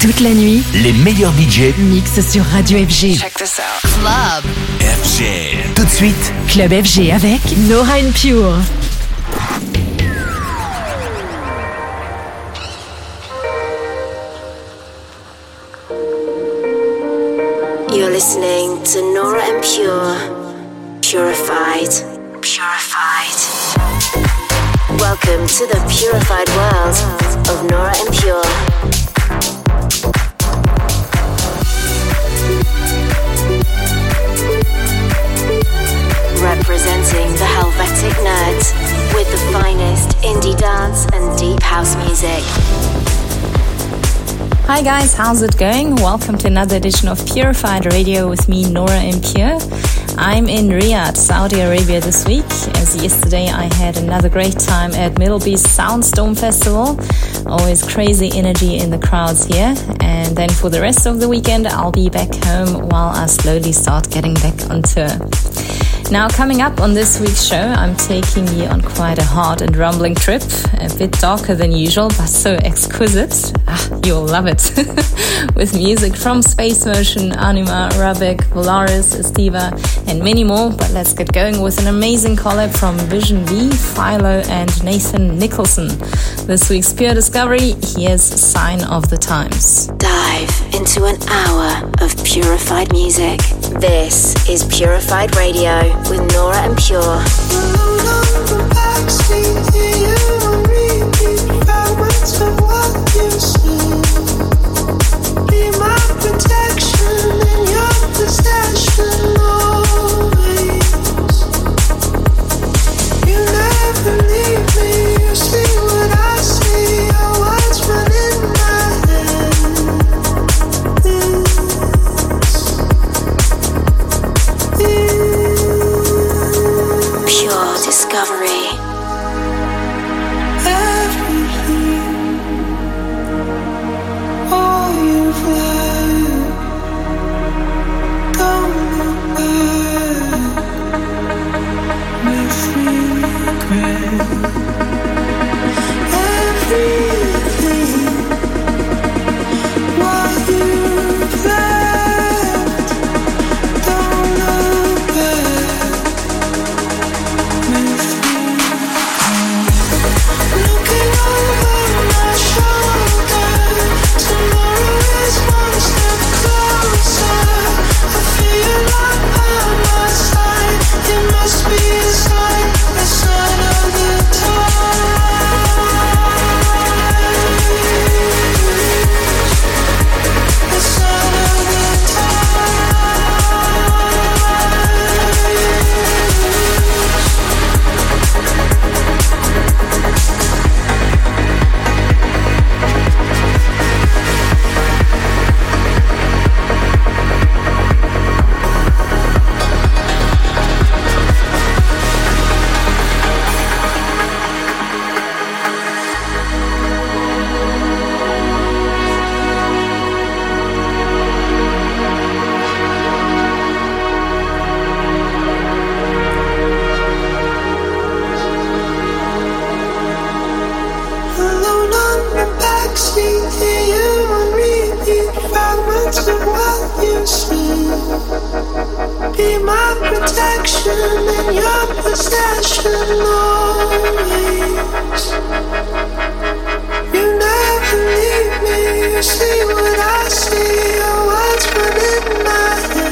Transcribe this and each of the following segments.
Toute la nuit, les meilleurs budgets mixent sur Radio FG. Check this out. Club FG. Tout de suite, Club FG avec Nora and Pure. You're listening to Nora and Pure. Purified. Purified. Welcome to the purified world of Nora and Pure. Representing the Helvetic Nerds with the finest indie dance and deep house music. Hi guys, how's it going? Welcome to another edition of Purified Radio with me, Nora En Pure. I'm in Riyadh, Saudi Arabia this week, as yesterday I had another great time at Middle MDLBEAST Soundstorm Festival. Always crazy energy in the crowds here. And then for the rest of the weekend, I'll be back home while I slowly start getting back on tour. Now, coming up on this week's show, I'm taking you on quite a hard and rumbling trip, a bit darker than usual, but so exquisite. Ah, you'll love it. With music from Space Motion, Anima, Rubik, Volaris, Estiva, and many more. But let's get going with an amazing collab from Vision V, Philo, and Nathan Nicholson. This week's Pure Discovery, here's Sign of the Times. Dive into an hour of purified music. This is Purified Radio with Nora En Pure. See what I see. Your words run in my head.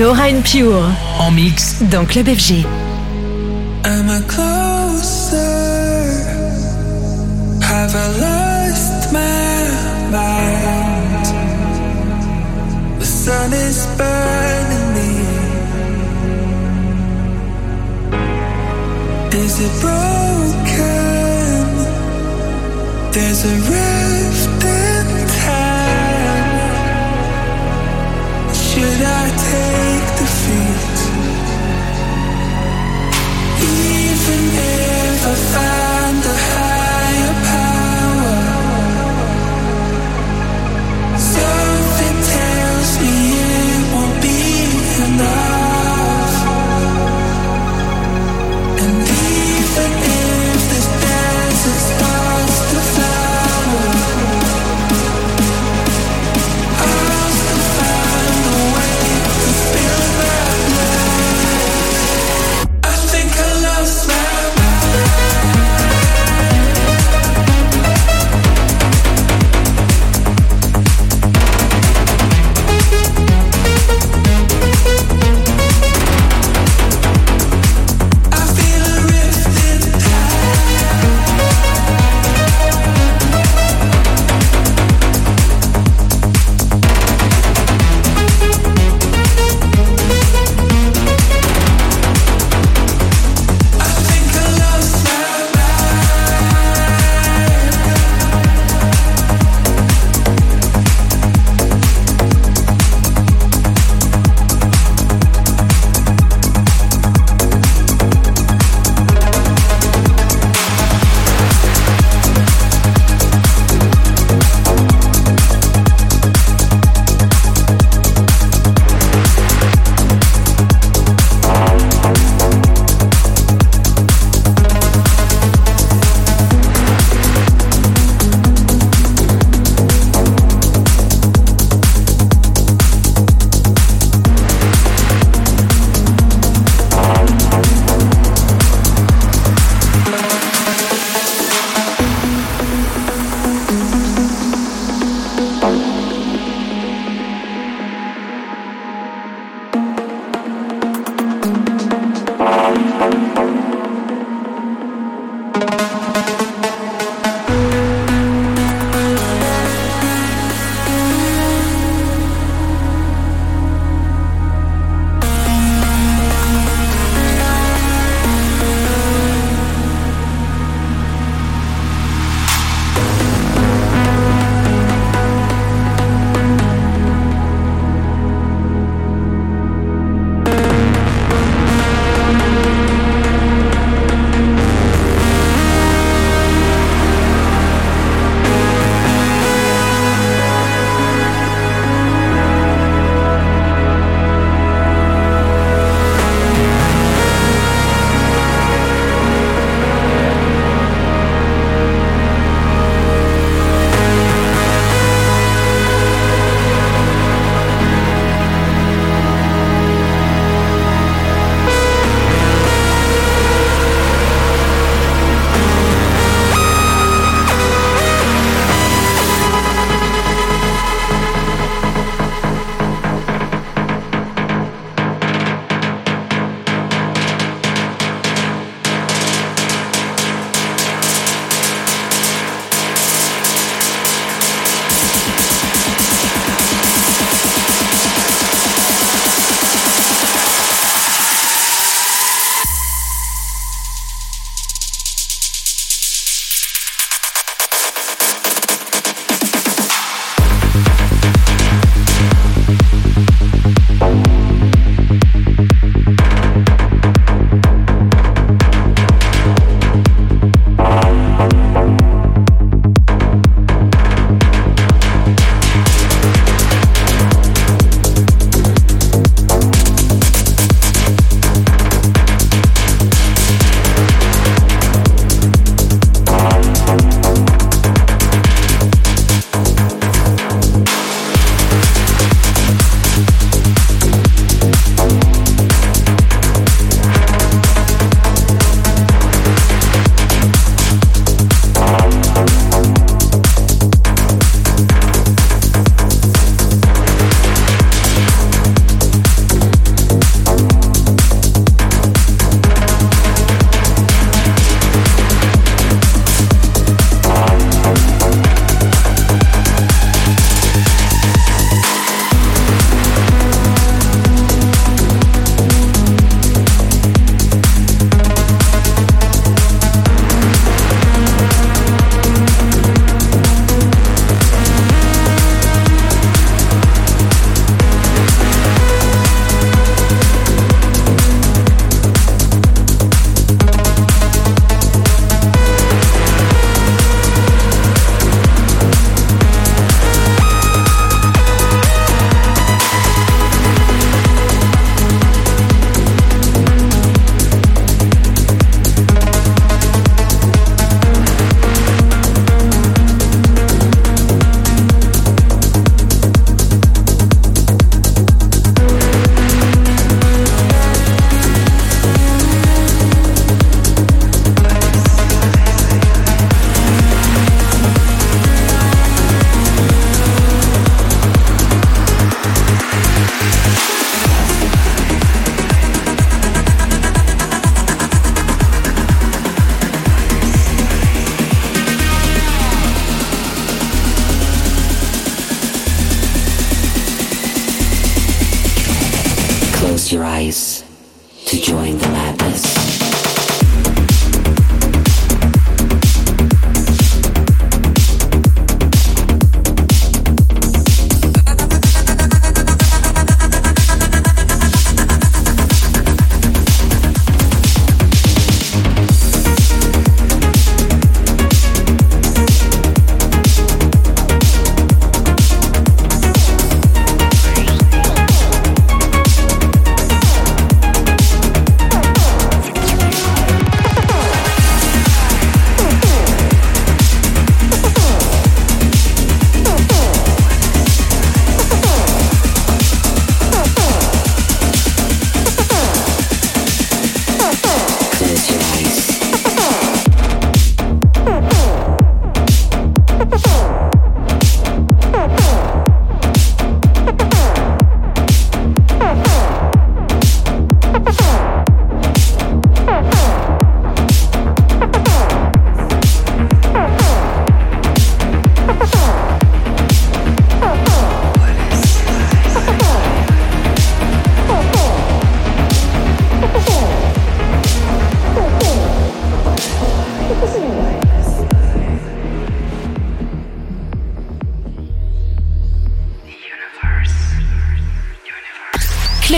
Nora and Pure. En mix dans Club FG. Am I closer? Have I lost my mind? The sun is burning me. Is it broken? There's a rift in time. Should I take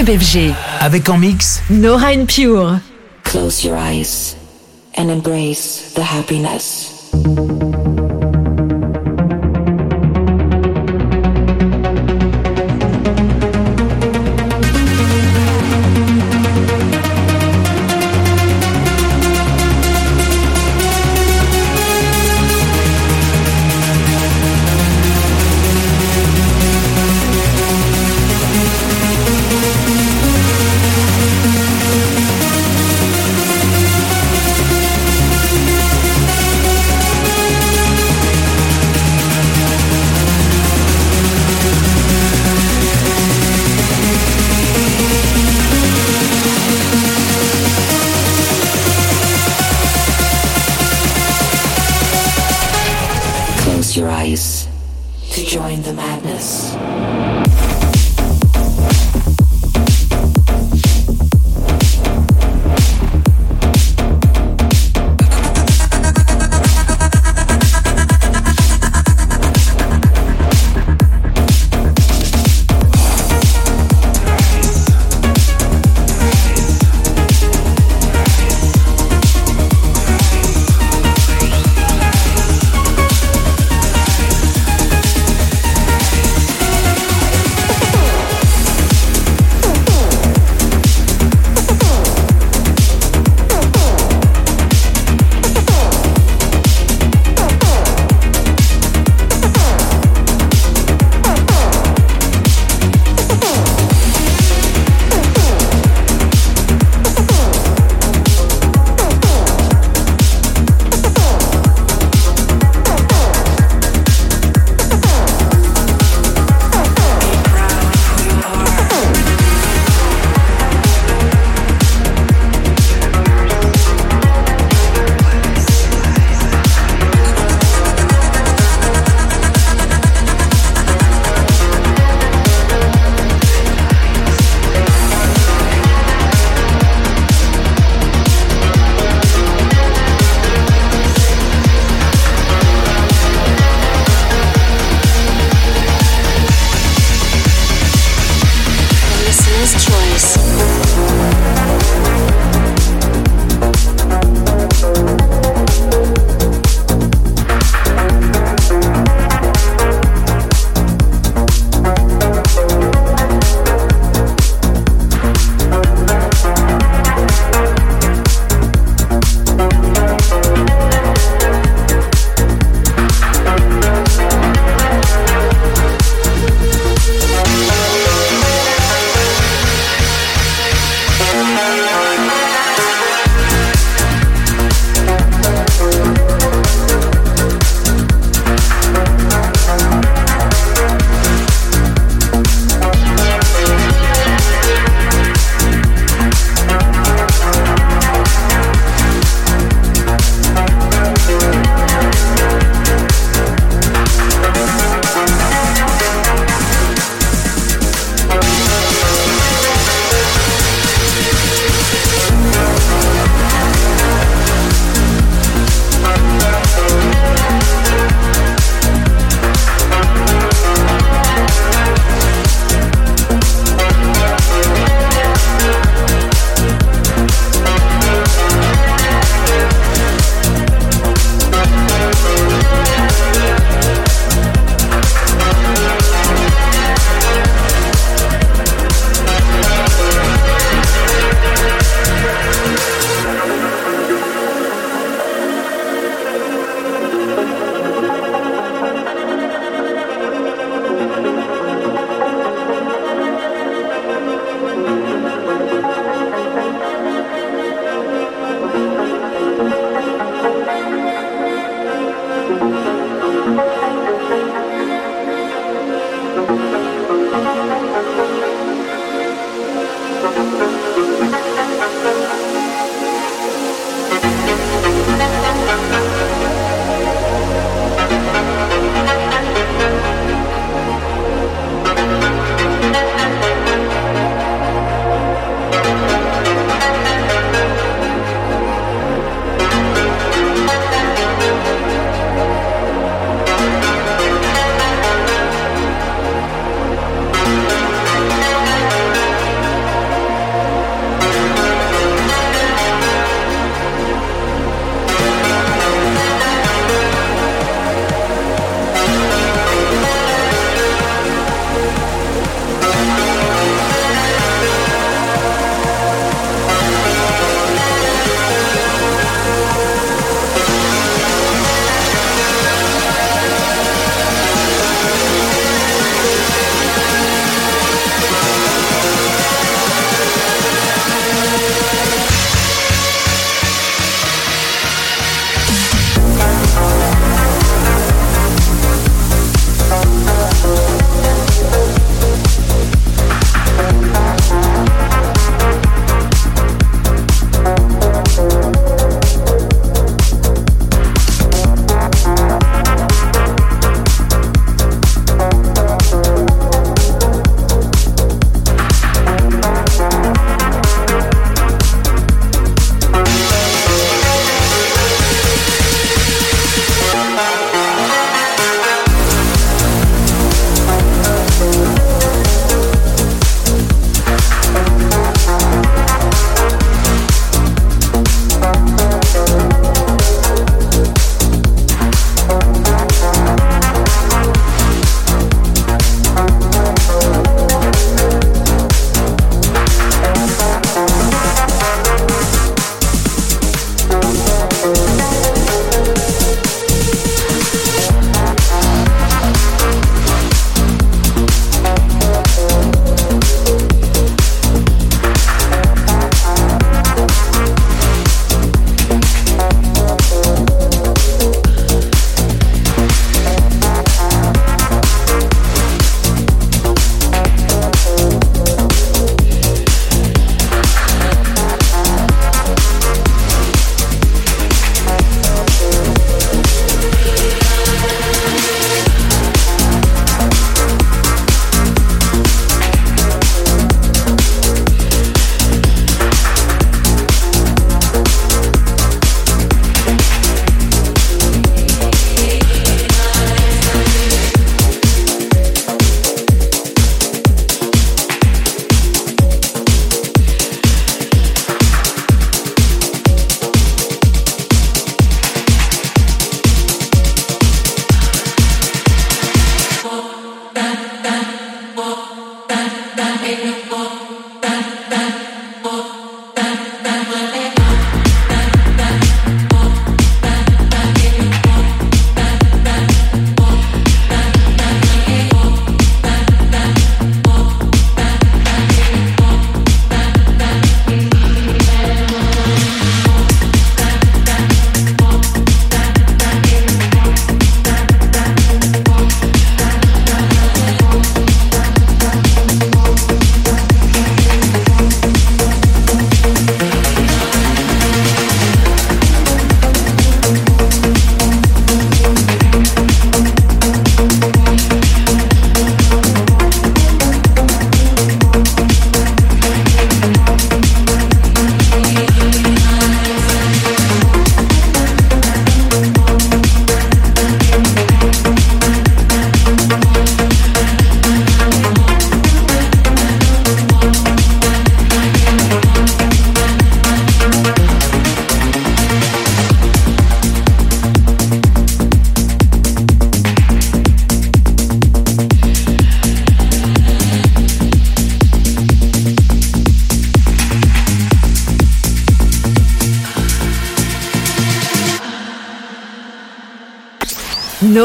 Club FG. Avec en mix Nora and Pure. Close your eyes and embrace the happiness.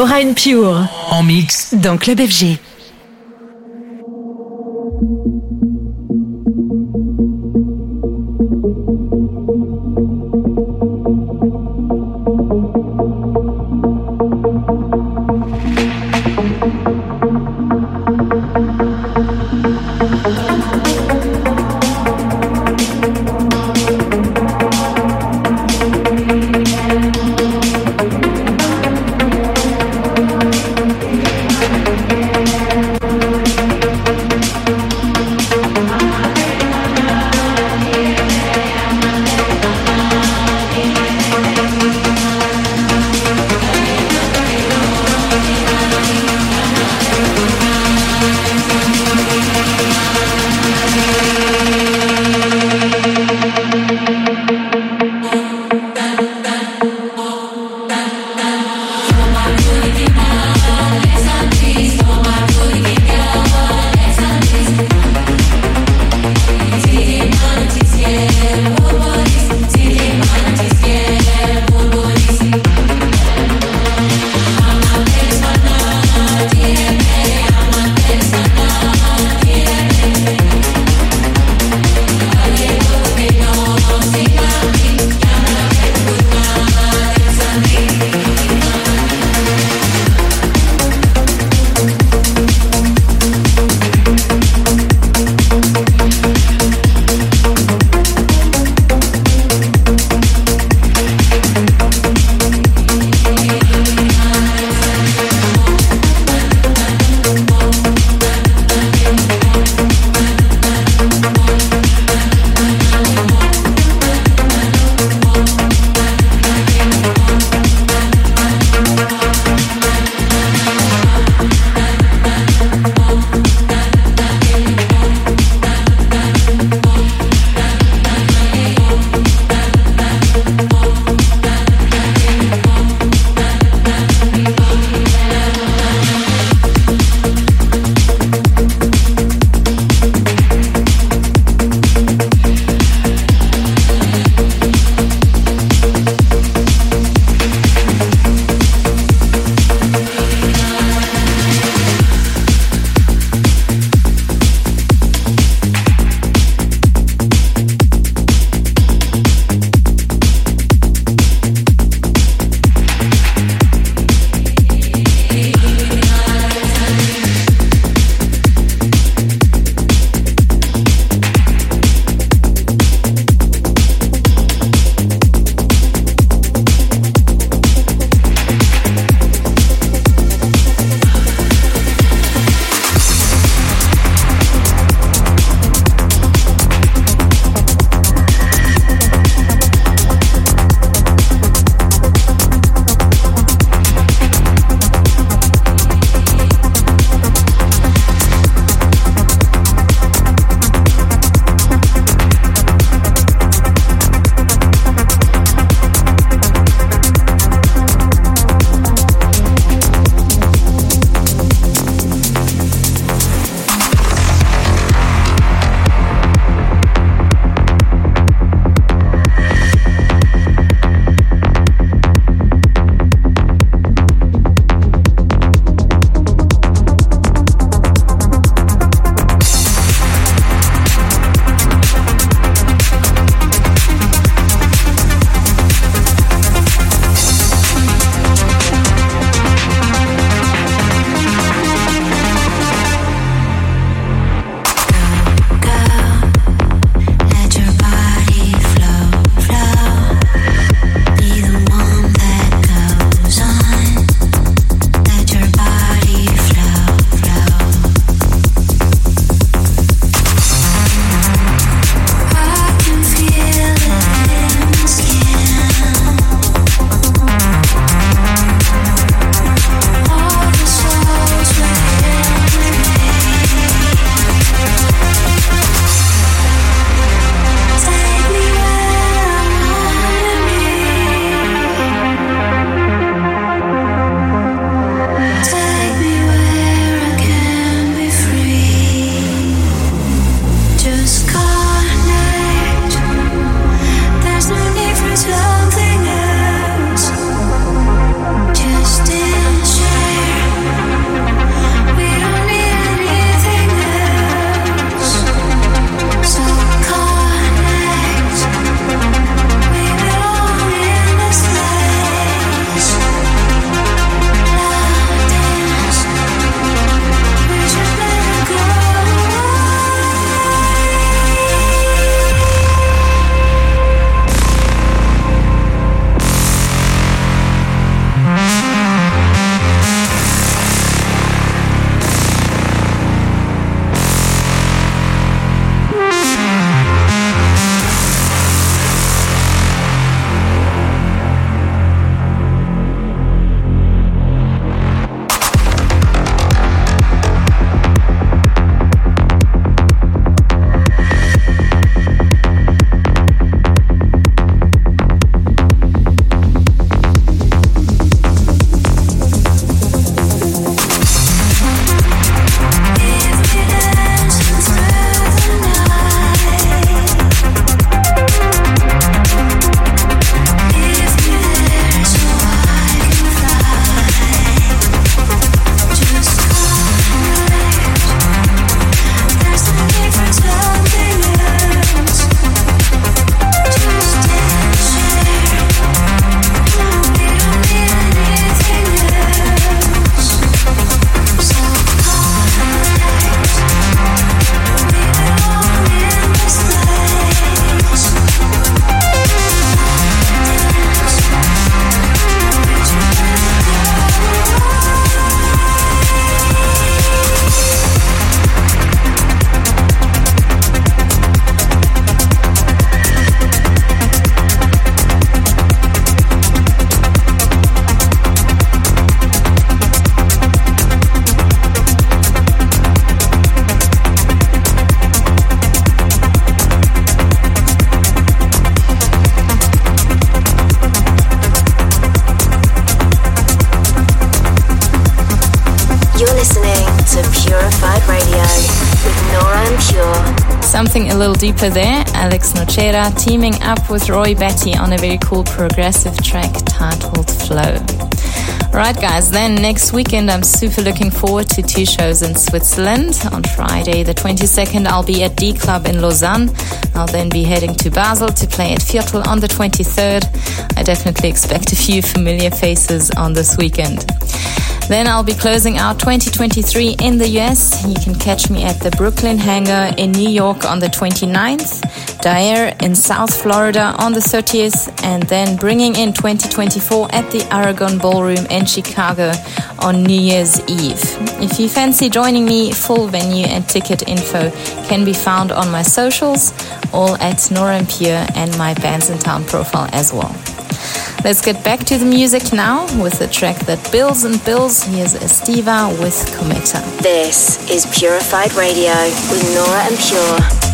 Nora Pure. En mix. Dans Club FG. A little deeper there. Alex Nocera teaming up with Roy Betty on a very cool progressive track titled Flow. Right, guys, then next weekend I'm super looking forward to two shows in Switzerland. On Friday, the 22nd, I'll be at D Club in Lausanne. I'll then be heading to Basel to play at Viertel on the 23rd. I definitely expect a few familiar faces on this weekend. Then I'll be closing out 2023 in the US. You can catch me at the Brooklyn Hangar in New York on the 29th, Dare in South Florida on the 30th, and then bringing in 2024 at the Aragon Ballroom in Chicago on New Year's Eve. If you fancy joining me, full venue and ticket info can be found on my socials, all at Nora En Pure and my Bandsintown profile as well. Let's get back to the music now with the track that builds and builds. Here's Estiva with Cometa. This is Purified Radio with Nora En Pure.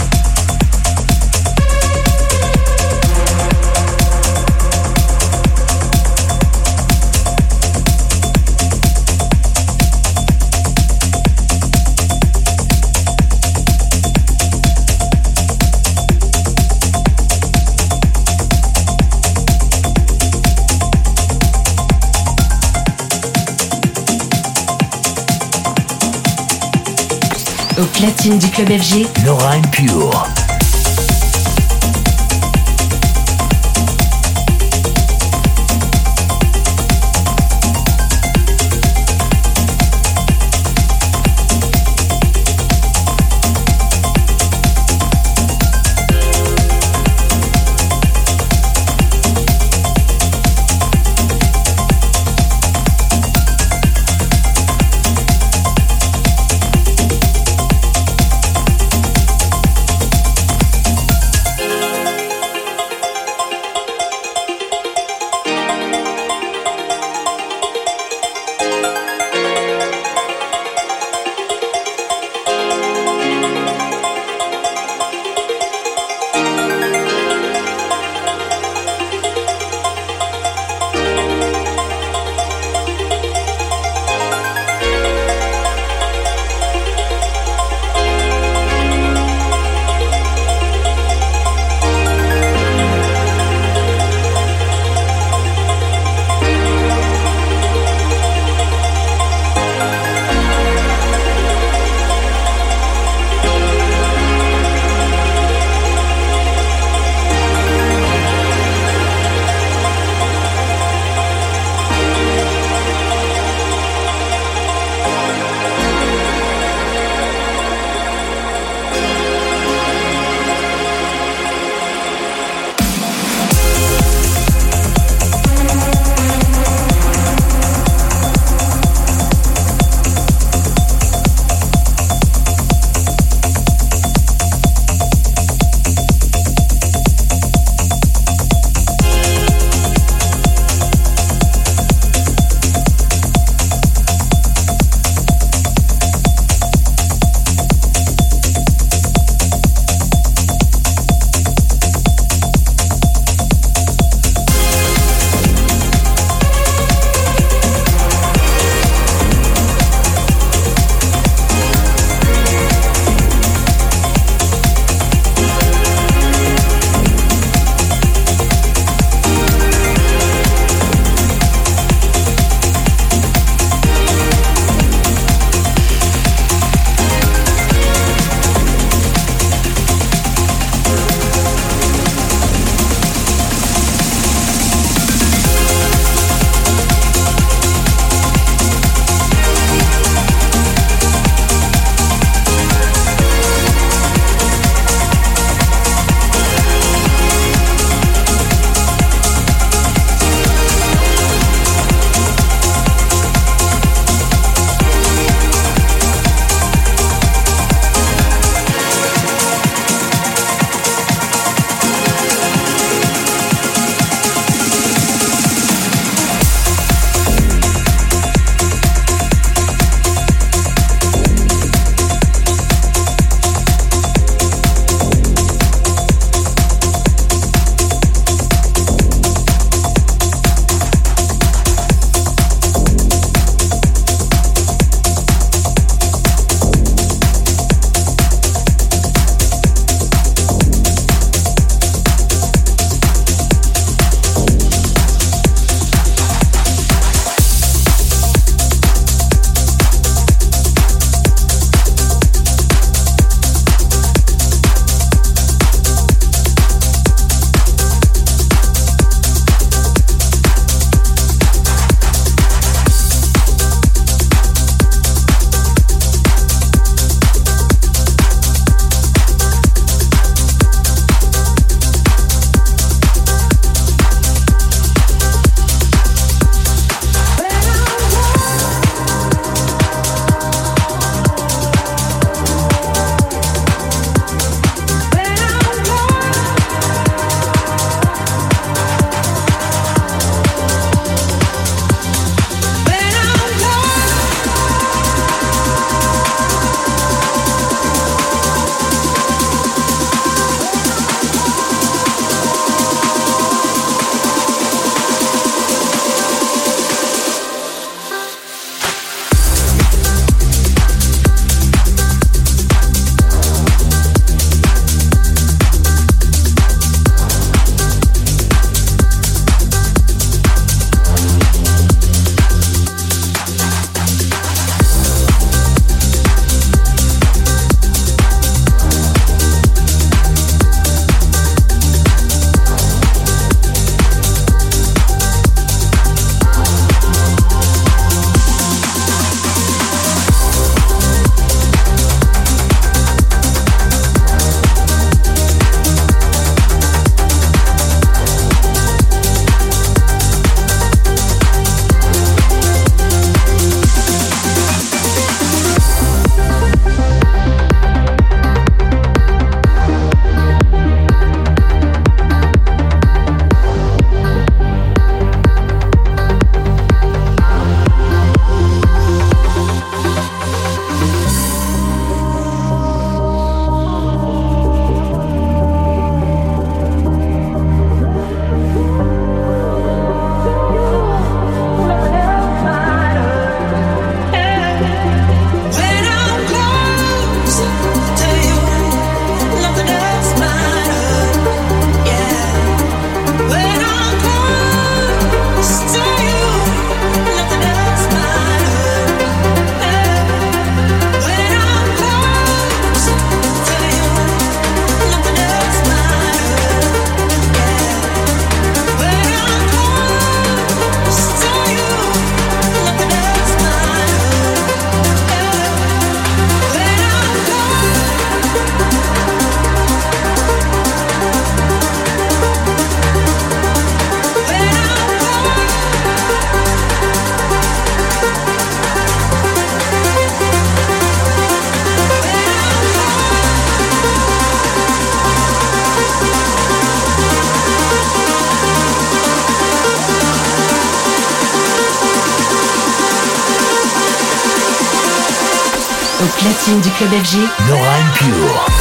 Platine du club FG, Nora Pure. Du club FG, Nora Pure.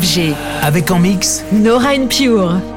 FG. Avec en mix Nora Pure.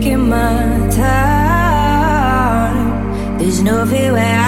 taking my time. There's no fear where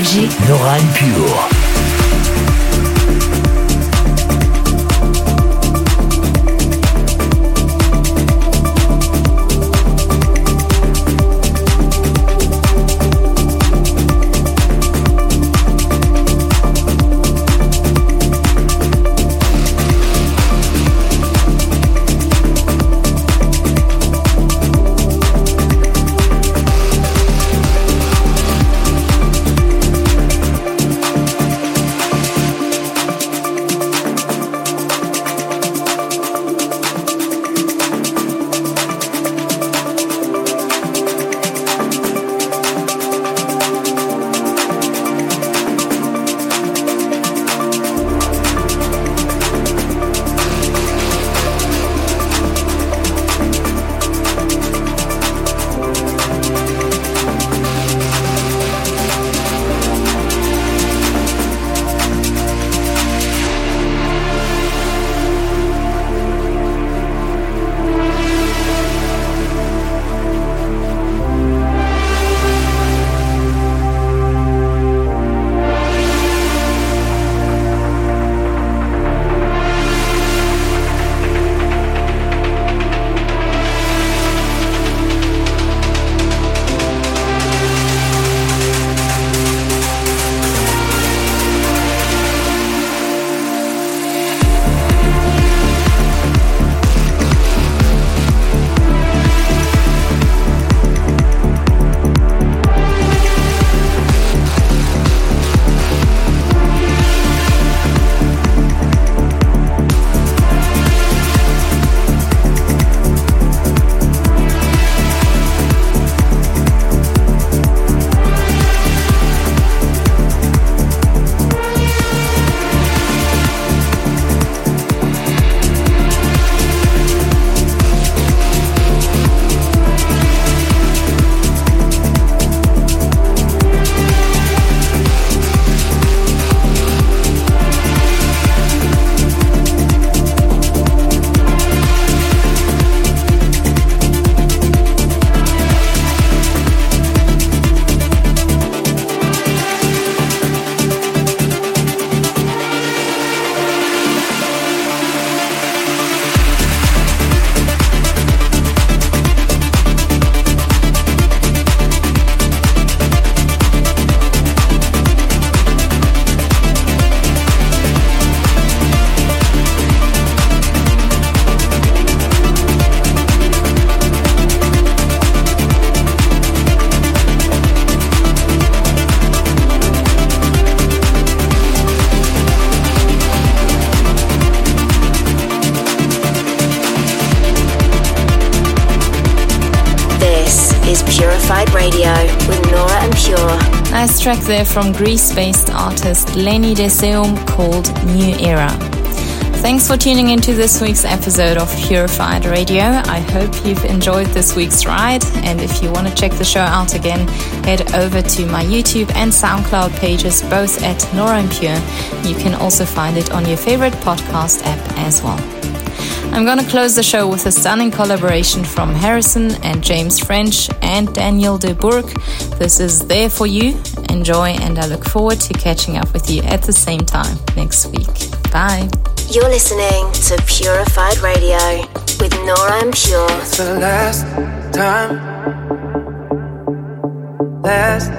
Non, je pure. Du club FG, Nora Pure. track there from Greece based artist Lenny Deseum called New Era. Thanks for tuning into this week's episode of Purified Radio. I hope you've enjoyed this week's ride. And if you want to check the show out again, head over to my YouTube and SoundCloud pages, both at Nora En Pure. You can also find it on your favorite podcast app as well. I'm gonna close the show with a stunning collaboration from Harrison and James French and Daniel de Bourg. This is There For You. Enjoy, and I look forward to catching up with you at the same time next week. Bye. You're listening to Purified Radio with Nora En Pure. It's the last time, last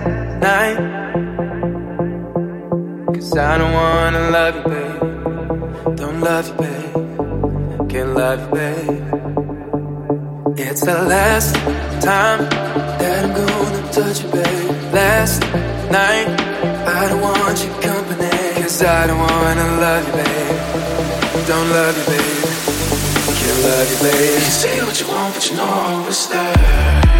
night. Cause I don't wanna love you, babe. Don't love you, babe can love babe. It's the last time that I'm gonna touch you, babe. Last night, I don't want your company. Cause I don't wanna love you, babe. Don't love you, babe. Can't love you, babe. You say what you want, but you know it's there.